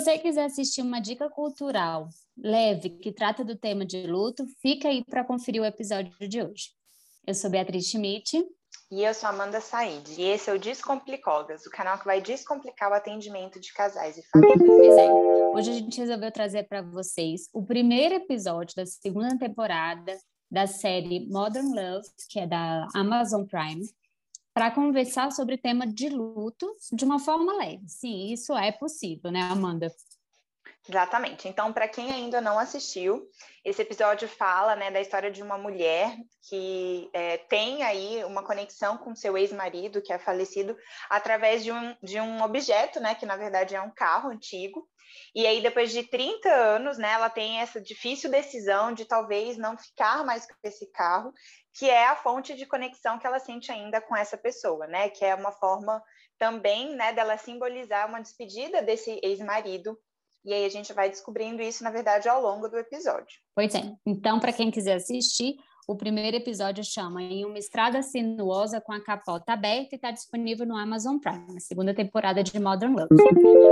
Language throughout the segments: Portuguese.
você quiser assistir uma dica cultural leve que trata do tema de luto, fica aí para conferir o episódio de hoje. Eu sou Beatriz Schmidt. E eu sou Amanda Said. E esse é o Descomplicólogas, o canal que vai descomplicar o atendimento de casais e famílias. É. Hoje a gente resolveu trazer para vocês o primeiro episódio da segunda temporada da série Modern Love, que é da Amazon Prime, para conversar sobre o tema de luto de uma forma leve. Sim, isso é possível, né, Amanda? Exatamente. Então, para quem ainda não assistiu, esse episódio fala né, da história de uma mulher que é, tem aí uma conexão com seu ex-marido, que é falecido, através de um, de um objeto, né, que na verdade é um carro antigo. E aí, depois de 30 anos, né, ela tem essa difícil decisão de talvez não ficar mais com esse carro, que é a fonte de conexão que ela sente ainda com essa pessoa, né? Que é uma forma também, né, dela simbolizar uma despedida desse ex-marido e aí a gente vai descobrindo isso, na verdade, ao longo do episódio. Pois é. Então, para quem quiser assistir, o primeiro episódio chama Em uma Estrada Sinuosa com a Capota Aberta e está disponível no Amazon Prime, a segunda temporada de Modern Love.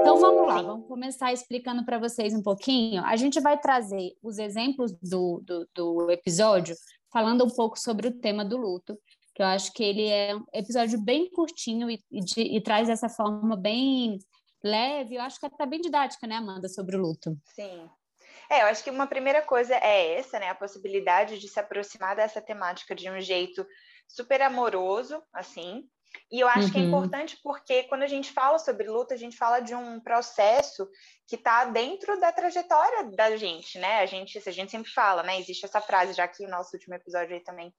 Então vamos lá, vamos começar explicando para vocês um pouquinho. A gente vai trazer os exemplos do, do, do episódio, falando um pouco sobre o tema do luto, que eu acho que ele é um episódio bem curtinho e, e, de, e traz essa forma bem leve, eu acho que está bem didática, né, Amanda, sobre o luto. Sim. É, eu acho que uma primeira coisa é essa, né, a possibilidade de se aproximar dessa temática de um jeito super amoroso, assim. E eu acho uhum. que é uhum. importante porque quando a gente fala sobre luto, a gente fala de um processo que está dentro da trajetória da gente, né? A gente, a gente sempre fala, né? Existe essa frase, já que o nosso último episódio aí também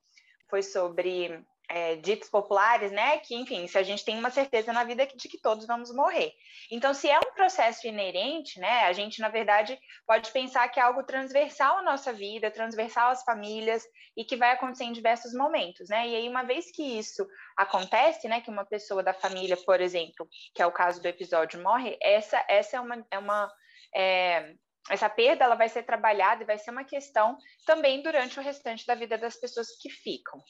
foi sobre é, ditos populares, né? Que, enfim, se a gente tem uma certeza na vida de que todos vamos morrer. Então, se é um processo inerente, né? A gente, na verdade, pode pensar que é algo transversal à nossa vida, transversal às famílias e que vai acontecer em diversos momentos, né? E aí, uma vez que isso acontece, né? Que uma pessoa da família, por exemplo, que é o caso do episódio, morre, essa, essa é uma. É uma é, essa perda ela vai ser trabalhada e vai ser uma questão também durante o restante da vida das pessoas que ficam.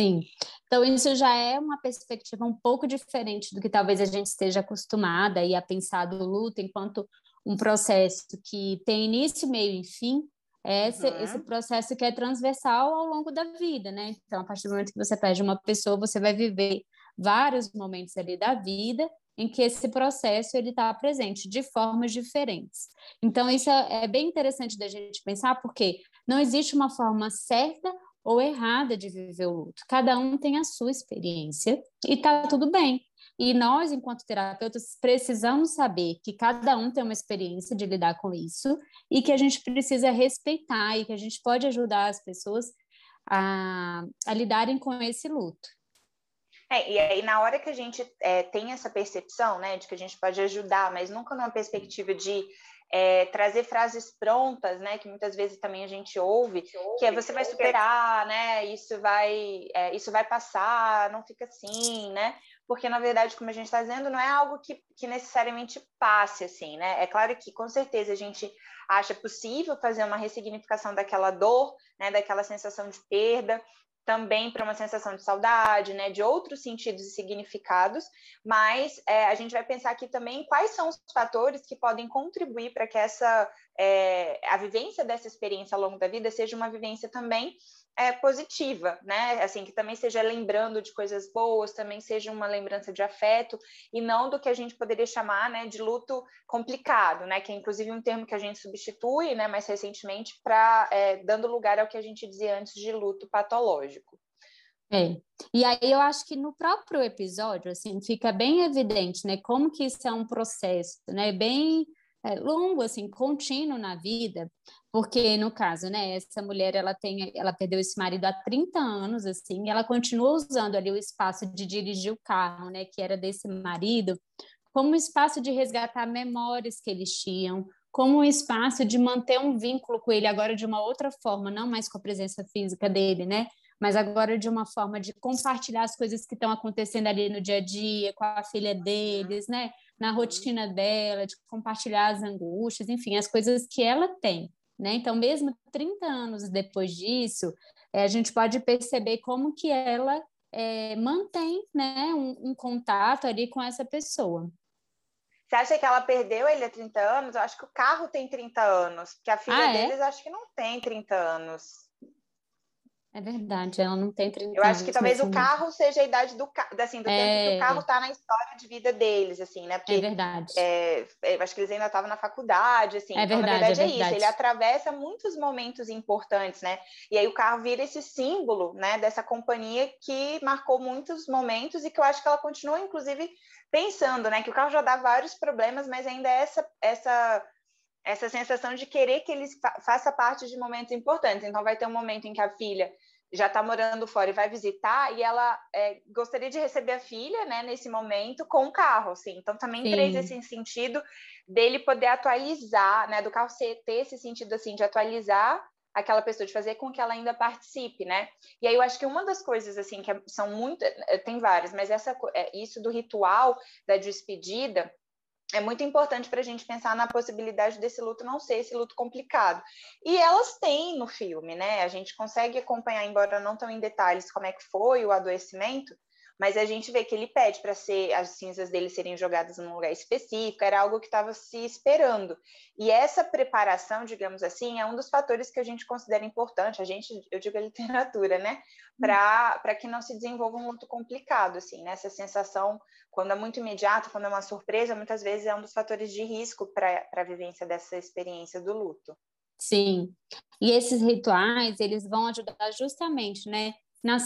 Sim. Então, isso já é uma perspectiva um pouco diferente do que talvez a gente esteja acostumada a pensar do luto enquanto um processo que tem início, meio e fim, é esse, uhum. esse processo que é transversal ao longo da vida, né? Então, a partir do momento que você perde uma pessoa, você vai viver vários momentos ali da vida em que esse processo ele está presente de formas diferentes. Então, isso é, é bem interessante da gente pensar, porque não existe uma forma certa ou errada de viver o luto. Cada um tem a sua experiência e tá tudo bem. E nós, enquanto terapeutas, precisamos saber que cada um tem uma experiência de lidar com isso e que a gente precisa respeitar e que a gente pode ajudar as pessoas a, a lidarem com esse luto. É, e aí, na hora que a gente é, tem essa percepção, né, de que a gente pode ajudar, mas nunca numa perspectiva de é, trazer frases prontas, né, que muitas vezes também a gente ouve, que é você vai superar, né, isso vai, é, isso vai passar, não fica assim, né, porque na verdade, como a gente está dizendo, não é algo que, que necessariamente passe assim, né, é claro que com certeza a gente acha possível fazer uma ressignificação daquela dor, né, daquela sensação de perda, também para uma sensação de saudade, né, de outros sentidos e significados, mas é, a gente vai pensar aqui também quais são os fatores que podem contribuir para que essa é, a vivência dessa experiência ao longo da vida seja uma vivência também é, positiva, né? Assim, que também seja lembrando de coisas boas, também seja uma lembrança de afeto, e não do que a gente poderia chamar né, de luto complicado, né? Que é inclusive um termo que a gente substitui né, mais recentemente para é, dando lugar ao que a gente dizia antes de luto patológico. É. E aí eu acho que no próprio episódio, assim, fica bem evidente, né, como que isso é um processo, né, bem é, longo, assim, contínuo na vida, porque no caso, né, essa mulher ela tem, ela perdeu esse marido há 30 anos, assim, e ela continua usando ali o espaço de dirigir o carro, né, que era desse marido, como um espaço de resgatar memórias que eles tinham, como um espaço de manter um vínculo com ele agora de uma outra forma, não mais com a presença física dele, né? Mas agora de uma forma de compartilhar as coisas que estão acontecendo ali no dia a dia com a filha deles, né? Na rotina dela, de compartilhar as angústias, enfim, as coisas que ela tem. Né? Então, mesmo 30 anos depois disso, é, a gente pode perceber como que ela é, mantém né, um, um, contato ali com essa pessoa. Você acha que ela perdeu ele há 30 anos? Eu acho que o carro tem 30 anos, porque a filha ah, é? deles acho que não tem 30 anos. É verdade, ela não tem 30 Eu acho que talvez o carro seja a idade do, assim, do é... tempo que o carro está na história de vida deles, assim, né? Porque, é verdade. É, eu acho que eles ainda estavam na faculdade, assim. É então, verdade, na verdade é, é isso. Ele atravessa muitos momentos importantes, né? E aí o carro vira esse símbolo, né? Dessa companhia que marcou muitos momentos e que eu acho que ela continua, inclusive, pensando, né? Que o carro já dá vários problemas, mas ainda é essa essa essa sensação de querer que ele fa faça parte de momentos importantes. Então, vai ter um momento em que a filha já está morando fora e vai visitar, e ela é, gostaria de receber a filha, né, nesse momento, com o carro, assim. Então, também Sim. traz esse sentido dele poder atualizar, né, do carro ter esse sentido, assim, de atualizar aquela pessoa, de fazer com que ela ainda participe, né? E aí eu acho que uma das coisas, assim, que é, são muito... Eh, tem várias, mas essa, é, isso do ritual da despedida é muito importante para a gente pensar na possibilidade desse luto não ser esse luto complicado. E elas têm no filme, né? A gente consegue acompanhar, embora não tão em detalhes, como é que foi o adoecimento, mas a gente vê que ele pede para ser as cinzas dele serem jogadas num lugar específico, era algo que estava se esperando. E essa preparação, digamos assim, é um dos fatores que a gente considera importante, a gente, eu digo a literatura, né? Para que não se desenvolva um luto complicado, assim, né? Essa sensação, quando é muito imediato, quando é uma surpresa, muitas vezes é um dos fatores de risco para a vivência dessa experiência do luto. Sim, e esses rituais, eles vão ajudar justamente, né, na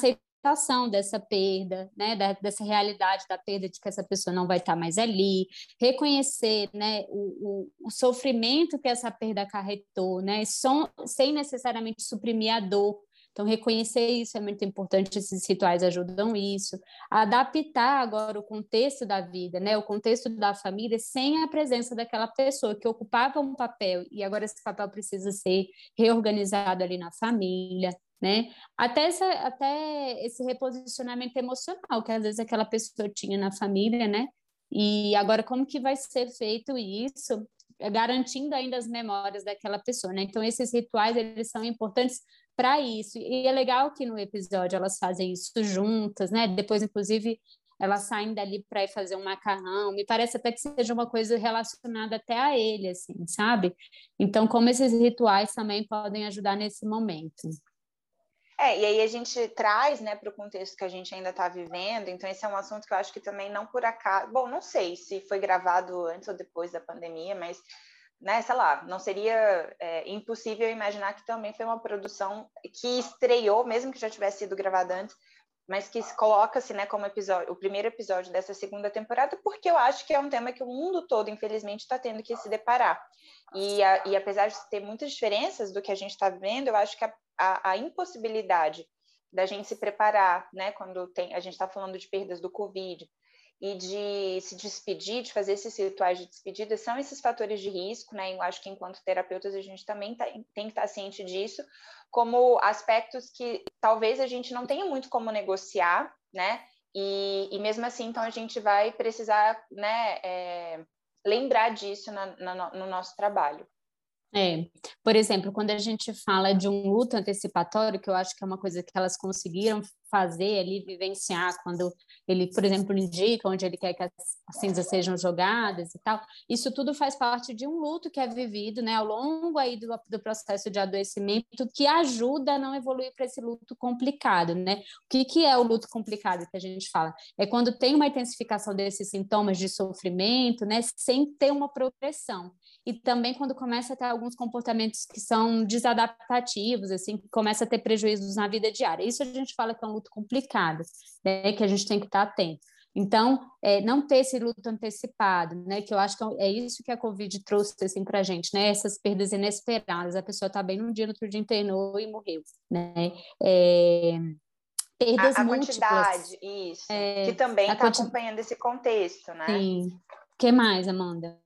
aceitação dessa perda, né, dessa realidade da perda de que essa pessoa não vai estar mais ali, reconhecer, né, o, o, o sofrimento que essa perda acarretou, né, som, sem necessariamente suprimir a dor. Então, reconhecer isso é muito importante, esses rituais ajudam isso. Adaptar agora o contexto da vida, né, o contexto da família, sem a presença daquela pessoa que ocupava um papel e agora esse papel precisa ser reorganizado ali na família né? Até, essa, até esse reposicionamento emocional que às vezes aquela pessoa tinha na família, né? E agora como que vai ser feito isso, garantindo ainda as memórias daquela pessoa, né? Então esses rituais eles são importantes para isso. E é legal que no episódio elas fazem isso juntas, né? Depois inclusive elas saem dali para ir fazer um macarrão. Me parece até que seja uma coisa relacionada até a ele, assim, sabe? Então, como esses rituais também podem ajudar nesse momento. É, e aí a gente traz, né, para o contexto que a gente ainda está vivendo, então esse é um assunto que eu acho que também não por acaso, bom, não sei se foi gravado antes ou depois da pandemia, mas, né, sei lá, não seria é, impossível imaginar que também foi uma produção que estreou, mesmo que já tivesse sido gravada antes, mas que coloca-se, né, como episódio, o primeiro episódio dessa segunda temporada, porque eu acho que é um tema que o mundo todo, infelizmente, está tendo que se deparar. E, a, e apesar de ter muitas diferenças do que a gente está vendo, eu acho que a a, a impossibilidade da gente se preparar, né, quando tem, a gente está falando de perdas do Covid, e de se despedir, de fazer esses rituais de despedida, são esses fatores de risco, né? Eu acho que enquanto terapeutas a gente também tá, tem que estar tá ciente disso, como aspectos que talvez a gente não tenha muito como negociar, né? E, e mesmo assim, então a gente vai precisar, né, é, lembrar disso na, na, no nosso trabalho. É, por exemplo, quando a gente fala de um luto antecipatório, que eu acho que é uma coisa que elas conseguiram fazer ali, vivenciar, quando ele, por exemplo, indica onde ele quer que as cinzas sejam jogadas e tal, isso tudo faz parte de um luto que é vivido, né, ao longo aí do, do processo de adoecimento, que ajuda a não evoluir para esse luto complicado, né? O que, que é o luto complicado que a gente fala? É quando tem uma intensificação desses sintomas de sofrimento, né, sem ter uma progressão e também quando começa a ter alguns comportamentos que são desadaptativos, assim, que começa a ter prejuízos na vida diária. Isso a gente fala que é um luto complicado, né, que a gente tem que estar atento. Então, é, não ter esse luto antecipado, né, que eu acho que é isso que a Covid trouxe assim, para a gente, né, essas perdas inesperadas. A pessoa está bem num dia, no outro dia internou e morreu, né. É, perdas a, a múltiplas. quantidade, isso, é, que também está quanti... acompanhando esse contexto, né? Sim. O que mais, Amanda?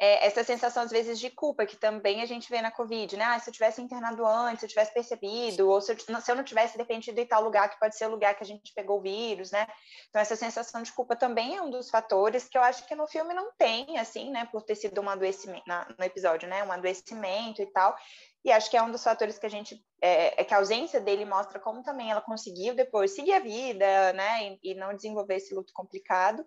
É, essa sensação, às vezes, de culpa, que também a gente vê na Covid, né? Ah, se eu tivesse internado antes, se eu tivesse percebido, ou se eu, se eu não tivesse dependido em tal lugar, que pode ser o lugar que a gente pegou o vírus, né? Então, essa sensação de culpa também é um dos fatores que eu acho que no filme não tem, assim, né? Por ter sido um adoecimento, no episódio, né? Um adoecimento e tal. E acho que é um dos fatores que a gente, é, é que a ausência dele mostra como também ela conseguiu depois seguir a vida, né? E, e não desenvolver esse luto complicado.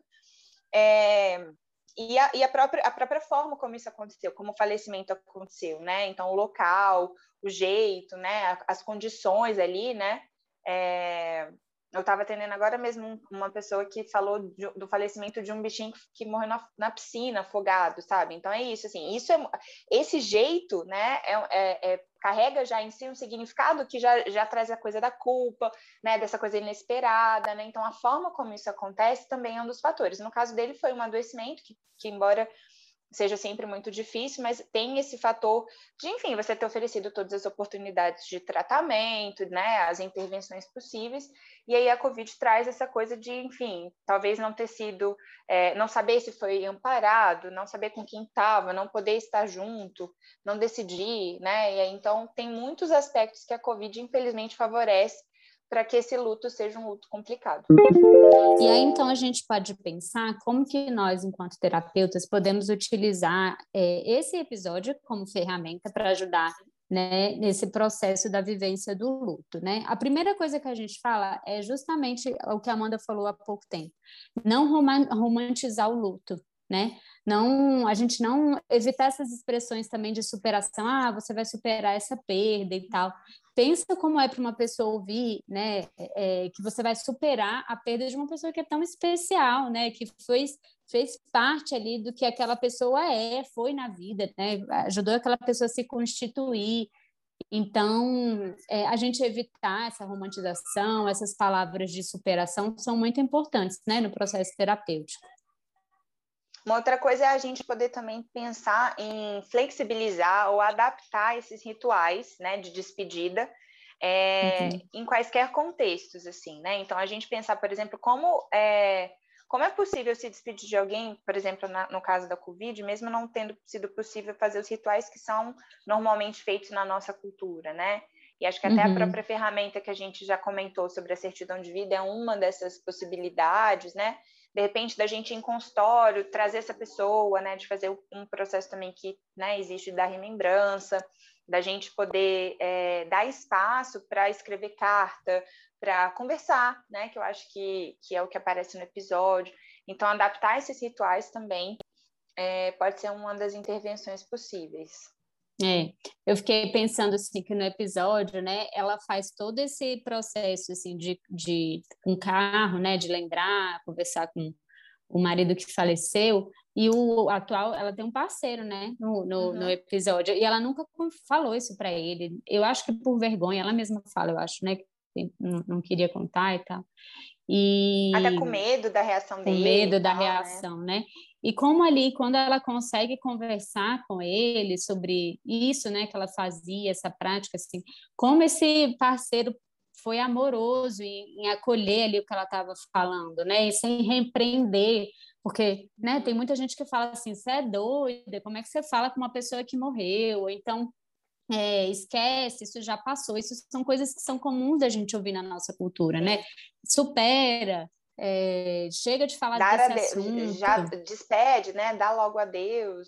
É, e, a, e a, própria, a própria forma como isso aconteceu, como o falecimento aconteceu, né? Então, o local, o jeito, né? As condições ali, né? É, eu estava atendendo agora mesmo uma pessoa que falou de, do falecimento de um bichinho que morreu na, na, piscina, afogado, sabe? Então é isso, assim, isso é esse jeito, né? É, é, é, carrega já em si um significado que já, já traz a coisa da culpa, né? Dessa coisa inesperada, né? Então a forma como isso acontece também é um dos fatores. No caso dele foi um adoecimento que, que embora seja sempre muito difícil, mas tem esse fator de, enfim, você ter oferecido todas as oportunidades de tratamento, né, as intervenções possíveis, e aí a Covid traz essa coisa de, enfim, talvez não ter sido, é, não saber se foi amparado, não saber com quem estava, não poder estar junto, não decidir, né, e aí, então tem muitos aspectos que a Covid, infelizmente, favorece para que esse luto seja um luto complicado. E aí, então, a gente pode pensar como que nós, enquanto terapeutas, podemos utilizar é, esse episódio como ferramenta para ajudar né, nesse processo da vivência do luto, né? A primeira coisa que a gente fala é justamente o que a Amanda falou há pouco tempo, não romantizar o luto, né? Não, a gente não evitar essas expressões também de superação, ah, você vai superar essa perda e tal. Pensa como é para uma pessoa ouvir, né, é, que você vai superar a perda de uma pessoa que é tão especial, né, que foi fez parte ali do que aquela pessoa é, foi na vida, né, ajudou aquela pessoa a se constituir. Então, é, a gente evitar essa romantização, essas palavras de superação são muito importantes, né, no processo terapêutico. Uma outra coisa é a gente poder também pensar em flexibilizar ou adaptar esses rituais né, de despedida é, uhum. em quaisquer contextos, assim, né? Então, a gente pensar, por exemplo, como é, como é possível se despedir de alguém, por exemplo, na, no caso da Covid, mesmo não tendo sido possível fazer os rituais que são normalmente feitos na nossa cultura, né? E acho que até uhum. a própria ferramenta que a gente já comentou sobre a certidão de vida é uma dessas possibilidades, né? De repente da gente ir em consultório, trazer essa pessoa, né, de fazer um processo também que, né, existe da remembrança, da gente poder é, dar espaço para escrever carta, para conversar, né, que eu acho que, que é o que aparece no episódio. Então, adaptar esses rituais também é, pode ser uma das intervenções possíveis. É, eu fiquei pensando assim que no episódio, né, ela faz todo esse processo assim de, de um carro, né, de lembrar, conversar com o marido que faleceu e o atual, ela tem um parceiro, né, no, no, uhum. no episódio e ela nunca falou isso para ele. Eu acho que por vergonha, ela mesma fala, eu acho, né, que não, não queria contar e tal. E até com medo da reação dele. Com medo da tal, né? reação, né? né? E como ali, quando ela consegue conversar com ele sobre isso, né, que ela fazia, essa prática, assim, como esse parceiro foi amoroso em, em acolher ali o que ela estava falando, né, e sem repreender, porque, né, tem muita gente que fala assim, você é doida, como é que você fala com uma pessoa que morreu? Ou então, é, esquece, isso já passou, isso são coisas que são comuns da gente ouvir na nossa cultura, né? Supera, é, chega de falar Dar desse assunto. Já despede, né? Dá logo adeus.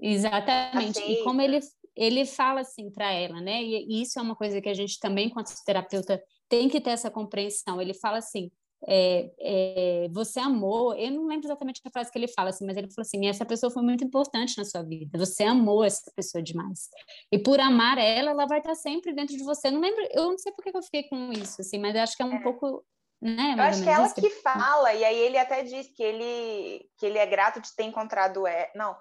Exatamente. Aceita. E como ele, ele fala assim para ela, né? E isso é uma coisa que a gente também, enquanto terapeuta, tem que ter essa compreensão. Ele fala assim: é, é, você amou, eu não lembro exatamente a frase que ele fala, assim, mas ele falou assim: essa pessoa foi muito importante na sua vida, você amou essa pessoa demais. E por amar ela, ela vai estar sempre dentro de você. Eu não lembro, eu não sei por que eu fiquei com isso, assim, mas eu acho que é um é. pouco né? Eu acho que é ela que fala, e aí ele até diz que ele, que ele é grato de ter encontrado. Não,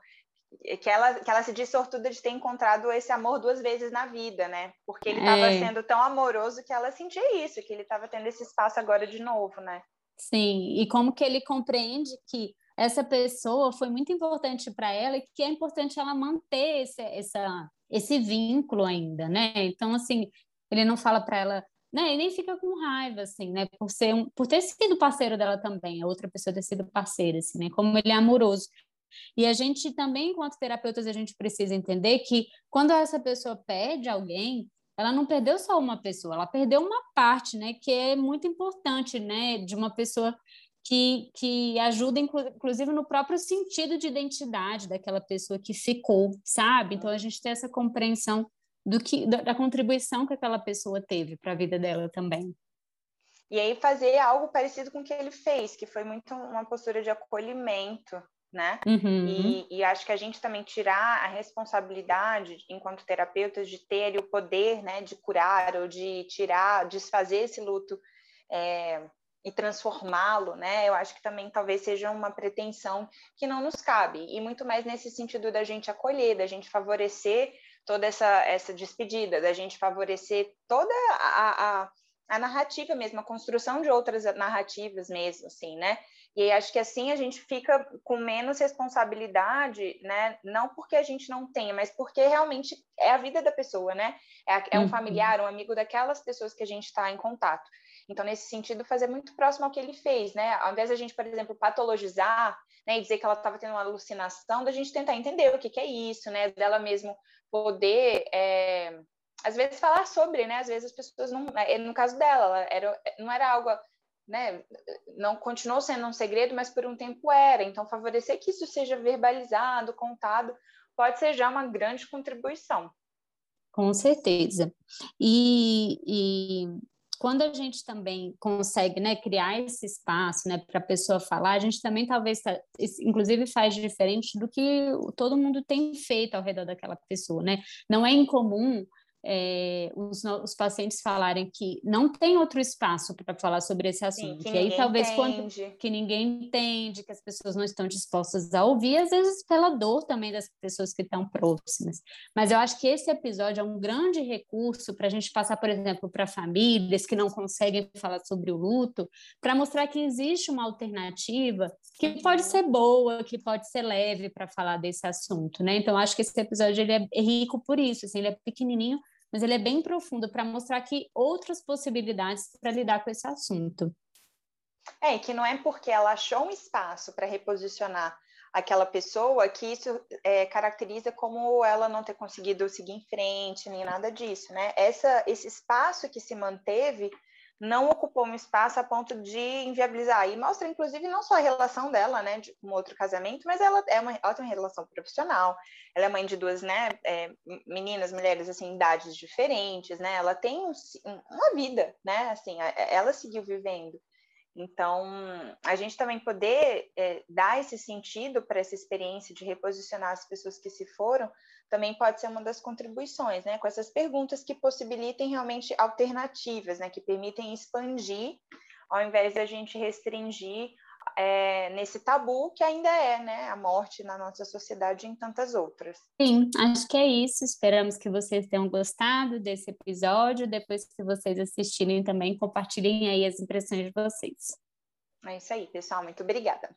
que ela, que ela se diz sortuda de ter encontrado esse amor duas vezes na vida, né? Porque ele estava é. sendo tão amoroso que ela sentia isso, que ele estava tendo esse espaço agora de novo, né? Sim, e como que ele compreende que essa pessoa foi muito importante para ela e que é importante ela manter esse, essa, esse vínculo ainda, né? Então, assim, ele não fala para ela, né? E nem fica com raiva, assim, né? Por ser um, por ter sido parceiro dela também, a outra pessoa ter sido parceira, assim, né? Como ele é amoroso. E a gente também, enquanto terapeutas, a gente precisa entender que quando essa pessoa perde alguém, ela não perdeu só uma pessoa, ela perdeu uma parte, né? Que é muito importante, né? De uma pessoa que, que ajuda, inclusive, no próprio sentido de identidade daquela pessoa que ficou, sabe? Então, a gente tem essa compreensão do que da, da contribuição que aquela pessoa teve para a vida dela também. E aí fazer algo parecido com o que ele fez, que foi muito uma postura de acolhimento, né? Uhum. E, e, acho que a gente também tirar a responsabilidade, enquanto terapeutas, de ter o poder, né, de curar ou de tirar, desfazer esse luto é, e transformá-lo, né? Eu acho que também talvez seja uma pretensão que não nos cabe e muito mais nesse sentido da gente acolher, da gente favorecer toda essa essa despedida, da gente favorecer toda a, a a narrativa mesmo, a construção de outras narrativas mesmo, assim, né? E acho que assim a gente fica com menos responsabilidade, né? Não porque a gente não tenha, mas porque realmente é a vida da pessoa, né? É, é um uhum. familiar, um amigo daquelas pessoas que a gente está em contato. Então, nesse sentido, fazer muito próximo ao que ele fez, né? Ao invés de a gente, por exemplo, patologizar, né, e dizer que ela estava tendo uma alucinação, da gente tentar entender o que, que é isso, né? Dela mesmo poder é, às vezes falar sobre, né? Às vezes as pessoas não, é, no caso dela, era, não era algo, né? Não continuou sendo um segredo, mas por um tempo era. Então favorecer que isso seja verbalizado, contado, pode ser já uma grande contribuição. Com certeza. E, e quando a gente também consegue né, criar esse espaço né, para a pessoa falar, a gente também talvez, tá, inclusive, faz diferente do que todo mundo tem feito ao redor daquela pessoa. Né? Não é incomum é, os, os, pacientes falarem que não tem outro espaço para falar sobre esse assunto. Sim, e aí talvez quando que ninguém entende, que as pessoas não estão dispostas a ouvir, às vezes pela dor também das pessoas que estão próximas. Mas eu acho que esse episódio é um grande recurso para a gente passar, por exemplo, para famílias que não conseguem falar sobre o luto, para mostrar que existe uma alternativa que pode ser boa, que pode ser leve para falar desse assunto, né? Então acho que esse episódio ele é rico por isso, assim, ele é pequenininho mas ele é bem profundo para mostrar aqui outras possibilidades para lidar com esse assunto. É, que não é porque ela achou um espaço para reposicionar aquela pessoa que isso é, caracteriza como ela não ter conseguido seguir em frente, nem nada disso, né? Essa, esse espaço que se manteve não ocupou um espaço a ponto de inviabilizar. E mostra, inclusive, não só a relação dela, né, de um outro casamento, mas ela, é uma, ela tem uma relação profissional, ela é mãe de duas, né, é, meninas, mulheres, assim, idades diferentes, né, ela tem um, uma vida, né, assim, ela seguiu vivendo. Então, a gente também poder é, dar esse sentido para essa experiência de reposicionar as pessoas que se foram, também pode ser uma das contribuições, né? Com essas perguntas que possibilitem realmente alternativas, né? Que permitem expandir, ao invés de a gente restringir é, nesse tabu que ainda é, né, a morte na nossa sociedade e em tantas outras. Sim, acho que é isso. Esperamos que vocês tenham gostado desse episódio. Depois que vocês assistirem também, compartilhem aí as impressões de vocês. É isso aí, pessoal. Muito obrigada.